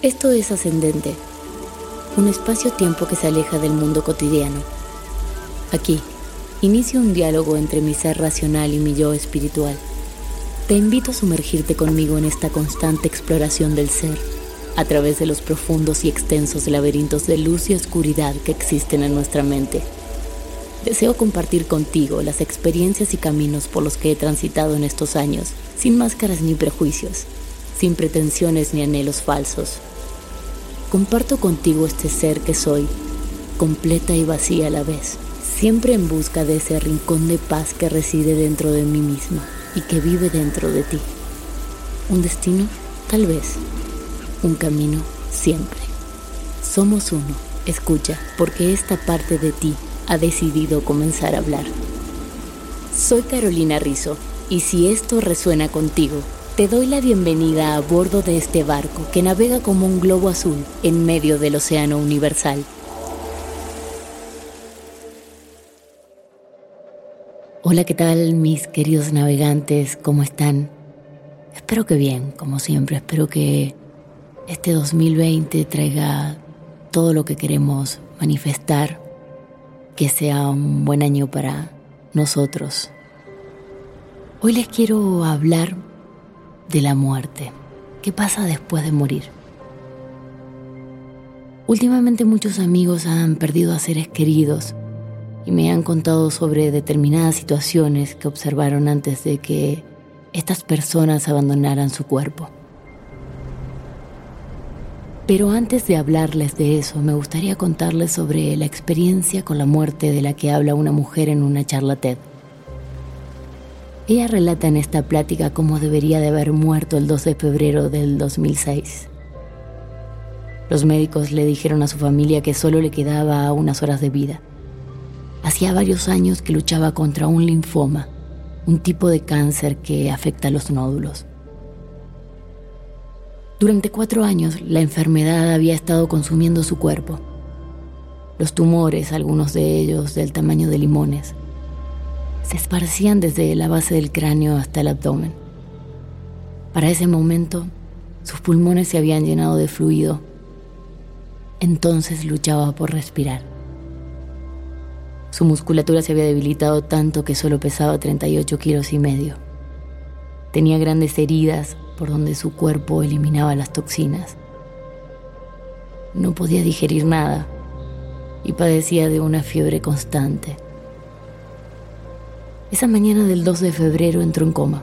Esto es Ascendente, un espacio-tiempo que se aleja del mundo cotidiano. Aquí, inicio un diálogo entre mi ser racional y mi yo espiritual. Te invito a sumergirte conmigo en esta constante exploración del ser, a través de los profundos y extensos laberintos de luz y oscuridad que existen en nuestra mente. Deseo compartir contigo las experiencias y caminos por los que he transitado en estos años, sin máscaras ni prejuicios, sin pretensiones ni anhelos falsos comparto contigo este ser que soy, completa y vacía a la vez, siempre en busca de ese rincón de paz que reside dentro de mí misma y que vive dentro de ti. Un destino, tal vez. Un camino, siempre. Somos uno. Escucha, porque esta parte de ti ha decidido comenzar a hablar. Soy Carolina Rizzo, y si esto resuena contigo, te doy la bienvenida a bordo de este barco que navega como un globo azul en medio del océano universal. Hola, ¿qué tal mis queridos navegantes? ¿Cómo están? Espero que bien, como siempre. Espero que este 2020 traiga todo lo que queremos manifestar, que sea un buen año para nosotros. Hoy les quiero hablar de la muerte. ¿Qué pasa después de morir? Últimamente muchos amigos han perdido a seres queridos y me han contado sobre determinadas situaciones que observaron antes de que estas personas abandonaran su cuerpo. Pero antes de hablarles de eso, me gustaría contarles sobre la experiencia con la muerte de la que habla una mujer en una charla TED. Ella relata en esta plática cómo debería de haber muerto el 2 de febrero del 2006. Los médicos le dijeron a su familia que solo le quedaba unas horas de vida. Hacía varios años que luchaba contra un linfoma, un tipo de cáncer que afecta a los nódulos. Durante cuatro años la enfermedad había estado consumiendo su cuerpo. Los tumores, algunos de ellos del tamaño de limones, se esparcían desde la base del cráneo hasta el abdomen. Para ese momento, sus pulmones se habían llenado de fluido. Entonces luchaba por respirar. Su musculatura se había debilitado tanto que solo pesaba 38 kilos y medio. Tenía grandes heridas por donde su cuerpo eliminaba las toxinas. No podía digerir nada y padecía de una fiebre constante. Esa mañana del 2 de febrero entró en coma.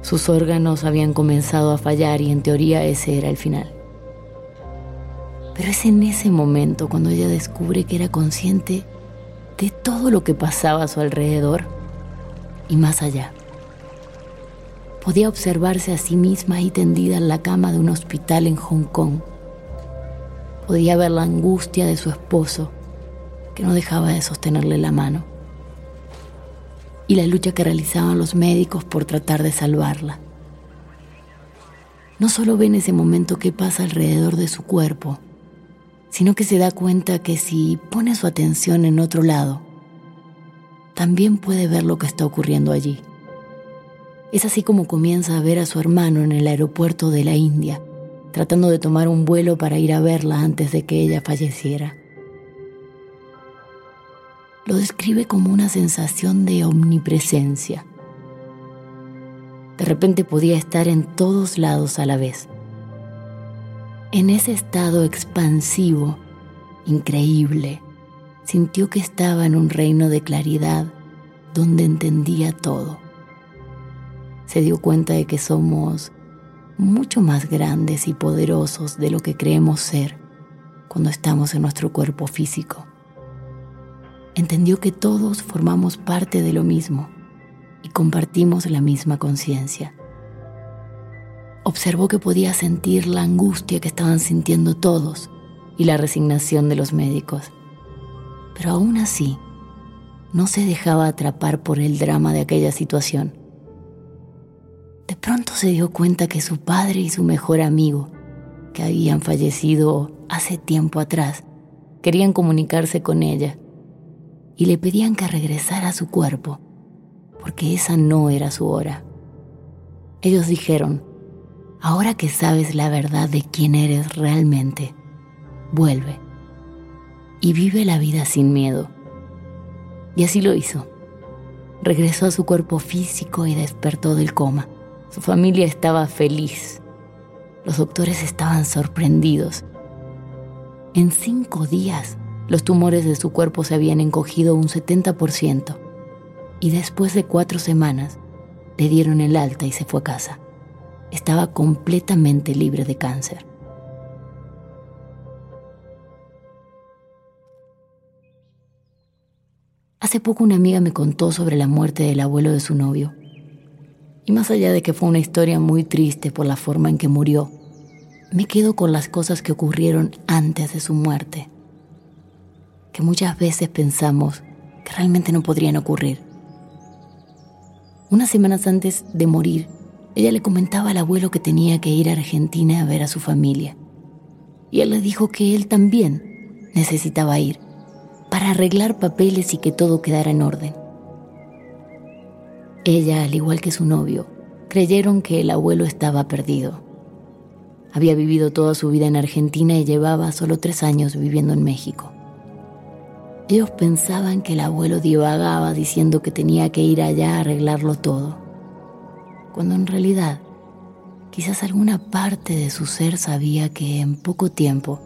Sus órganos habían comenzado a fallar y en teoría ese era el final. Pero es en ese momento cuando ella descubre que era consciente de todo lo que pasaba a su alrededor y más allá. Podía observarse a sí misma ahí tendida en la cama de un hospital en Hong Kong. Podía ver la angustia de su esposo, que no dejaba de sostenerle la mano y la lucha que realizaban los médicos por tratar de salvarla. No solo ve en ese momento qué pasa alrededor de su cuerpo, sino que se da cuenta que si pone su atención en otro lado, también puede ver lo que está ocurriendo allí. Es así como comienza a ver a su hermano en el aeropuerto de la India, tratando de tomar un vuelo para ir a verla antes de que ella falleciera. Lo describe como una sensación de omnipresencia. De repente podía estar en todos lados a la vez. En ese estado expansivo, increíble, sintió que estaba en un reino de claridad donde entendía todo. Se dio cuenta de que somos mucho más grandes y poderosos de lo que creemos ser cuando estamos en nuestro cuerpo físico. Entendió que todos formamos parte de lo mismo y compartimos la misma conciencia. Observó que podía sentir la angustia que estaban sintiendo todos y la resignación de los médicos. Pero aún así, no se dejaba atrapar por el drama de aquella situación. De pronto se dio cuenta que su padre y su mejor amigo, que habían fallecido hace tiempo atrás, querían comunicarse con ella y le pedían que regresara a su cuerpo, porque esa no era su hora. Ellos dijeron, ahora que sabes la verdad de quién eres realmente, vuelve y vive la vida sin miedo. Y así lo hizo. Regresó a su cuerpo físico y despertó del coma. Su familia estaba feliz. Los doctores estaban sorprendidos. En cinco días, los tumores de su cuerpo se habían encogido un 70%. Y después de cuatro semanas, le dieron el alta y se fue a casa. Estaba completamente libre de cáncer. Hace poco una amiga me contó sobre la muerte del abuelo de su novio. Y más allá de que fue una historia muy triste por la forma en que murió, me quedo con las cosas que ocurrieron antes de su muerte, que muchas veces pensamos que realmente no podrían ocurrir. Unas semanas antes de morir, ella le comentaba al abuelo que tenía que ir a Argentina a ver a su familia. Y él le dijo que él también necesitaba ir para arreglar papeles y que todo quedara en orden. Ella, al igual que su novio, creyeron que el abuelo estaba perdido. Había vivido toda su vida en Argentina y llevaba solo tres años viviendo en México. Ellos pensaban que el abuelo divagaba diciendo que tenía que ir allá a arreglarlo todo, cuando en realidad quizás alguna parte de su ser sabía que en poco tiempo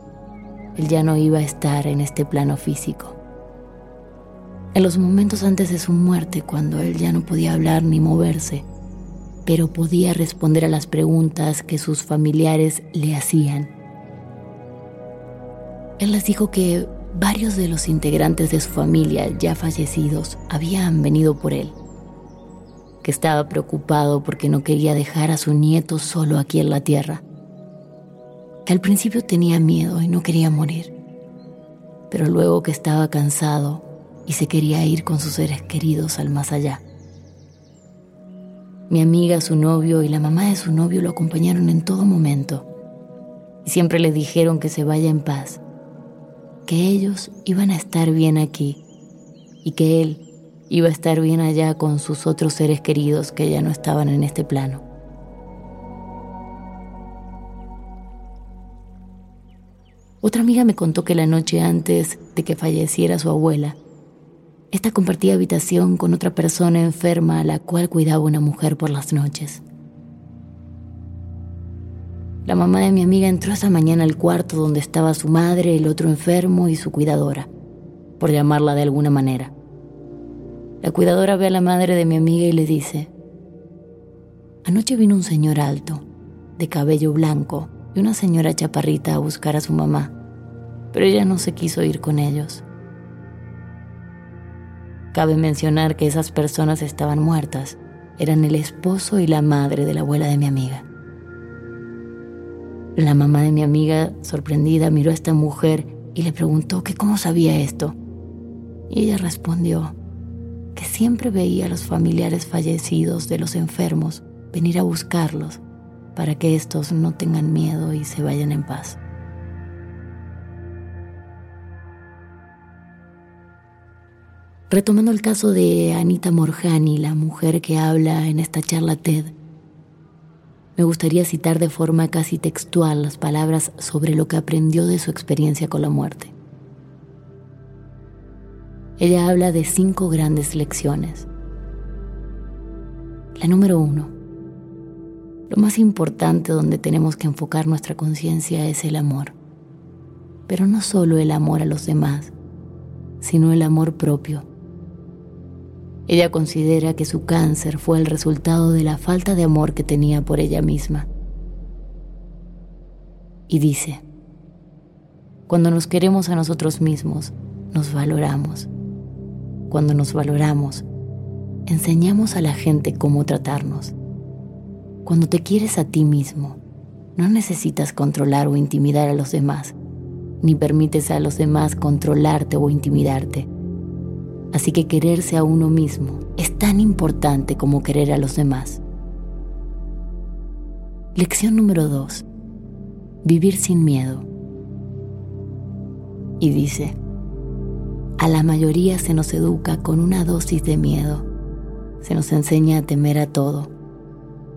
él ya no iba a estar en este plano físico. En los momentos antes de su muerte, cuando él ya no podía hablar ni moverse, pero podía responder a las preguntas que sus familiares le hacían. Él les dijo que varios de los integrantes de su familia ya fallecidos habían venido por él, que estaba preocupado porque no quería dejar a su nieto solo aquí en la tierra, que al principio tenía miedo y no quería morir, pero luego que estaba cansado y se quería ir con sus seres queridos al más allá. Mi amiga, su novio y la mamá de su novio lo acompañaron en todo momento y siempre le dijeron que se vaya en paz, que ellos iban a estar bien aquí y que él iba a estar bien allá con sus otros seres queridos que ya no estaban en este plano. Otra amiga me contó que la noche antes de que falleciera su abuela, esta compartía habitación con otra persona enferma a la cual cuidaba una mujer por las noches. La mamá de mi amiga entró esa mañana al cuarto donde estaba su madre, el otro enfermo y su cuidadora, por llamarla de alguna manera. La cuidadora ve a la madre de mi amiga y le dice, Anoche vino un señor alto, de cabello blanco, y una señora chaparrita a buscar a su mamá, pero ella no se quiso ir con ellos. Cabe mencionar que esas personas estaban muertas. Eran el esposo y la madre de la abuela de mi amiga. La mamá de mi amiga, sorprendida, miró a esta mujer y le preguntó que cómo sabía esto. Y ella respondió que siempre veía a los familiares fallecidos de los enfermos venir a buscarlos para que estos no tengan miedo y se vayan en paz. Retomando el caso de Anita Morjani, la mujer que habla en esta charla TED, me gustaría citar de forma casi textual las palabras sobre lo que aprendió de su experiencia con la muerte. Ella habla de cinco grandes lecciones. La número uno. Lo más importante donde tenemos que enfocar nuestra conciencia es el amor. Pero no solo el amor a los demás, sino el amor propio. Ella considera que su cáncer fue el resultado de la falta de amor que tenía por ella misma. Y dice, cuando nos queremos a nosotros mismos, nos valoramos. Cuando nos valoramos, enseñamos a la gente cómo tratarnos. Cuando te quieres a ti mismo, no necesitas controlar o intimidar a los demás, ni permites a los demás controlarte o intimidarte. Así que quererse a uno mismo es tan importante como querer a los demás. Lección número 2. Vivir sin miedo. Y dice, a la mayoría se nos educa con una dosis de miedo. Se nos enseña a temer a todo.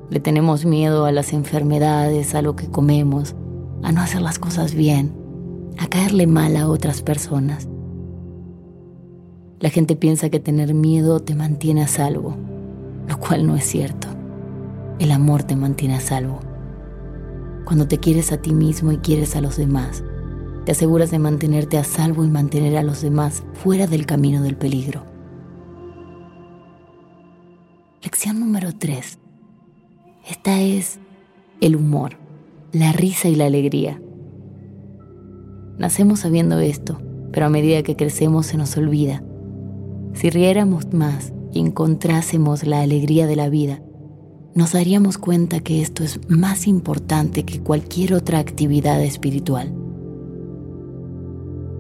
Le tenemos miedo a las enfermedades, a lo que comemos, a no hacer las cosas bien, a caerle mal a otras personas. La gente piensa que tener miedo te mantiene a salvo, lo cual no es cierto. El amor te mantiene a salvo. Cuando te quieres a ti mismo y quieres a los demás, te aseguras de mantenerte a salvo y mantener a los demás fuera del camino del peligro. Lección número 3. Esta es el humor, la risa y la alegría. Nacemos sabiendo esto, pero a medida que crecemos se nos olvida. Si riéramos más y encontrásemos la alegría de la vida, nos daríamos cuenta que esto es más importante que cualquier otra actividad espiritual.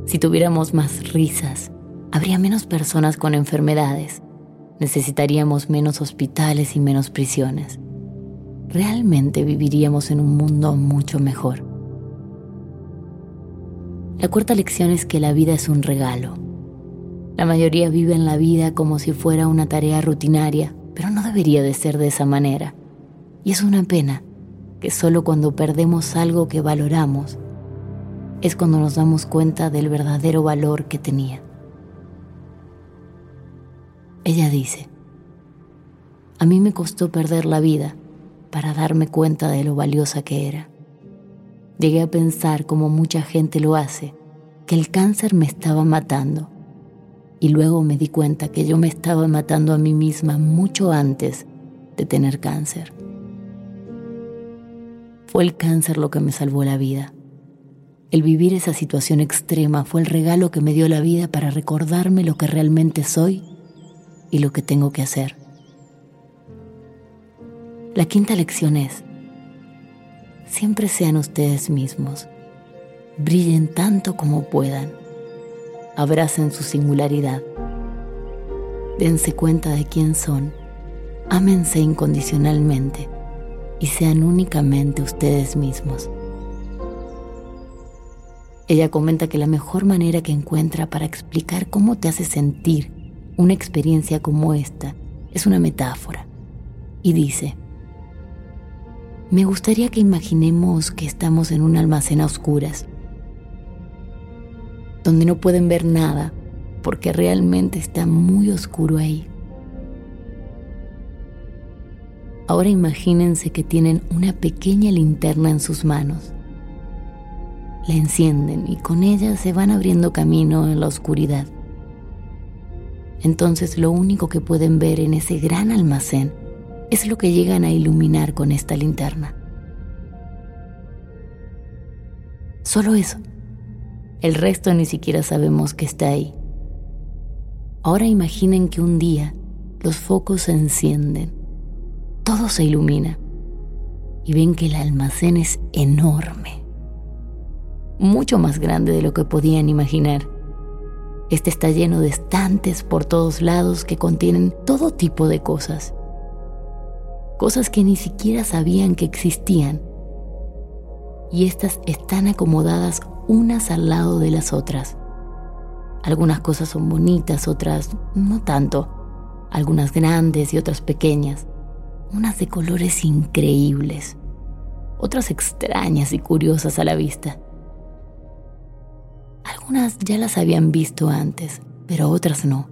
Si tuviéramos más risas, habría menos personas con enfermedades, necesitaríamos menos hospitales y menos prisiones. Realmente viviríamos en un mundo mucho mejor. La cuarta lección es que la vida es un regalo. La mayoría vive en la vida como si fuera una tarea rutinaria, pero no debería de ser de esa manera. Y es una pena que solo cuando perdemos algo que valoramos es cuando nos damos cuenta del verdadero valor que tenía. Ella dice, a mí me costó perder la vida para darme cuenta de lo valiosa que era. Llegué a pensar, como mucha gente lo hace, que el cáncer me estaba matando. Y luego me di cuenta que yo me estaba matando a mí misma mucho antes de tener cáncer. Fue el cáncer lo que me salvó la vida. El vivir esa situación extrema fue el regalo que me dio la vida para recordarme lo que realmente soy y lo que tengo que hacer. La quinta lección es, siempre sean ustedes mismos, brillen tanto como puedan, abracen su singularidad, dense cuenta de quién son, ámense incondicionalmente y sean únicamente ustedes mismos. Ella comenta que la mejor manera que encuentra para explicar cómo te hace sentir una experiencia como esta es una metáfora. Y dice, me gustaría que imaginemos que estamos en un almacén a oscuras, donde no pueden ver nada porque realmente está muy oscuro ahí. Ahora imagínense que tienen una pequeña linterna en sus manos la encienden y con ella se van abriendo camino en la oscuridad. Entonces lo único que pueden ver en ese gran almacén es lo que llegan a iluminar con esta linterna. Solo eso. El resto ni siquiera sabemos que está ahí. Ahora imaginen que un día los focos se encienden, todo se ilumina y ven que el almacén es enorme mucho más grande de lo que podían imaginar. Este está lleno de estantes por todos lados que contienen todo tipo de cosas. Cosas que ni siquiera sabían que existían. Y estas están acomodadas unas al lado de las otras. Algunas cosas son bonitas, otras no tanto. Algunas grandes y otras pequeñas. Unas de colores increíbles. Otras extrañas y curiosas a la vista. Algunas ya las habían visto antes, pero otras no,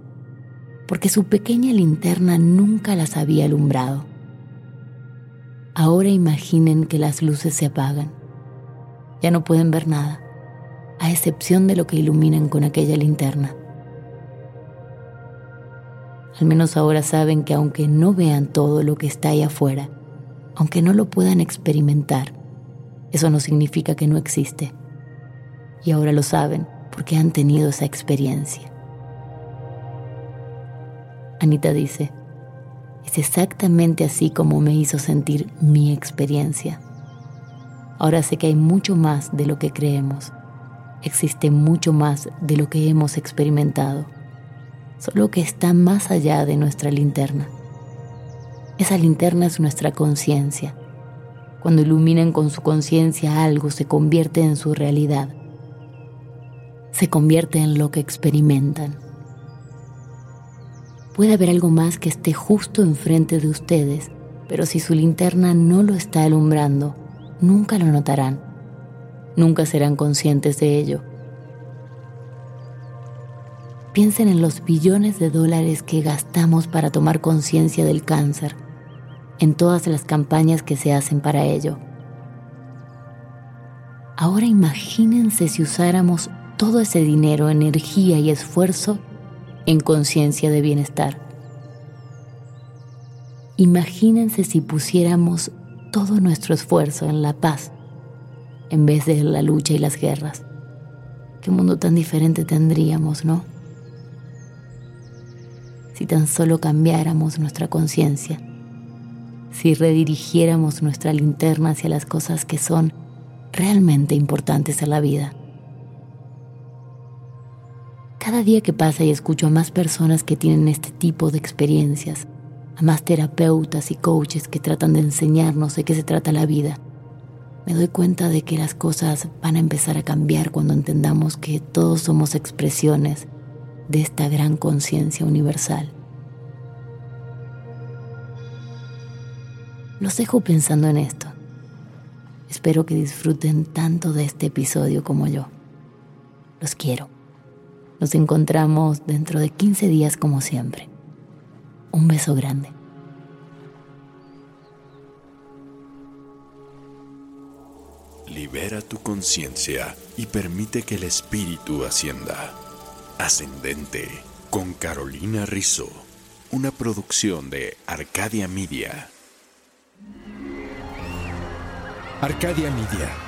porque su pequeña linterna nunca las había alumbrado. Ahora imaginen que las luces se apagan. Ya no pueden ver nada a excepción de lo que iluminan con aquella linterna. Al menos ahora saben que aunque no vean todo lo que está ahí afuera, aunque no lo puedan experimentar, eso no significa que no existe. Y ahora lo saben porque han tenido esa experiencia. Anita dice, es exactamente así como me hizo sentir mi experiencia. Ahora sé que hay mucho más de lo que creemos existe mucho más de lo que hemos experimentado, solo que está más allá de nuestra linterna. Esa linterna es nuestra conciencia. Cuando iluminan con su conciencia algo, se convierte en su realidad. Se convierte en lo que experimentan. Puede haber algo más que esté justo enfrente de ustedes, pero si su linterna no lo está alumbrando, nunca lo notarán nunca serán conscientes de ello. Piensen en los billones de dólares que gastamos para tomar conciencia del cáncer, en todas las campañas que se hacen para ello. Ahora imagínense si usáramos todo ese dinero, energía y esfuerzo en conciencia de bienestar. Imagínense si pusiéramos todo nuestro esfuerzo en la paz, en vez de la lucha y las guerras. Qué mundo tan diferente tendríamos, ¿no? Si tan solo cambiáramos nuestra conciencia, si redirigiéramos nuestra linterna hacia las cosas que son realmente importantes en la vida. Cada día que pasa y escucho a más personas que tienen este tipo de experiencias, a más terapeutas y coaches que tratan de enseñarnos de qué se trata la vida, me doy cuenta de que las cosas van a empezar a cambiar cuando entendamos que todos somos expresiones de esta gran conciencia universal. Los dejo pensando en esto. Espero que disfruten tanto de este episodio como yo. Los quiero. Nos encontramos dentro de 15 días como siempre. Un beso grande. Libera tu conciencia y permite que el espíritu ascienda. Ascendente con Carolina Rizzo, una producción de Arcadia Media. Arcadia Media.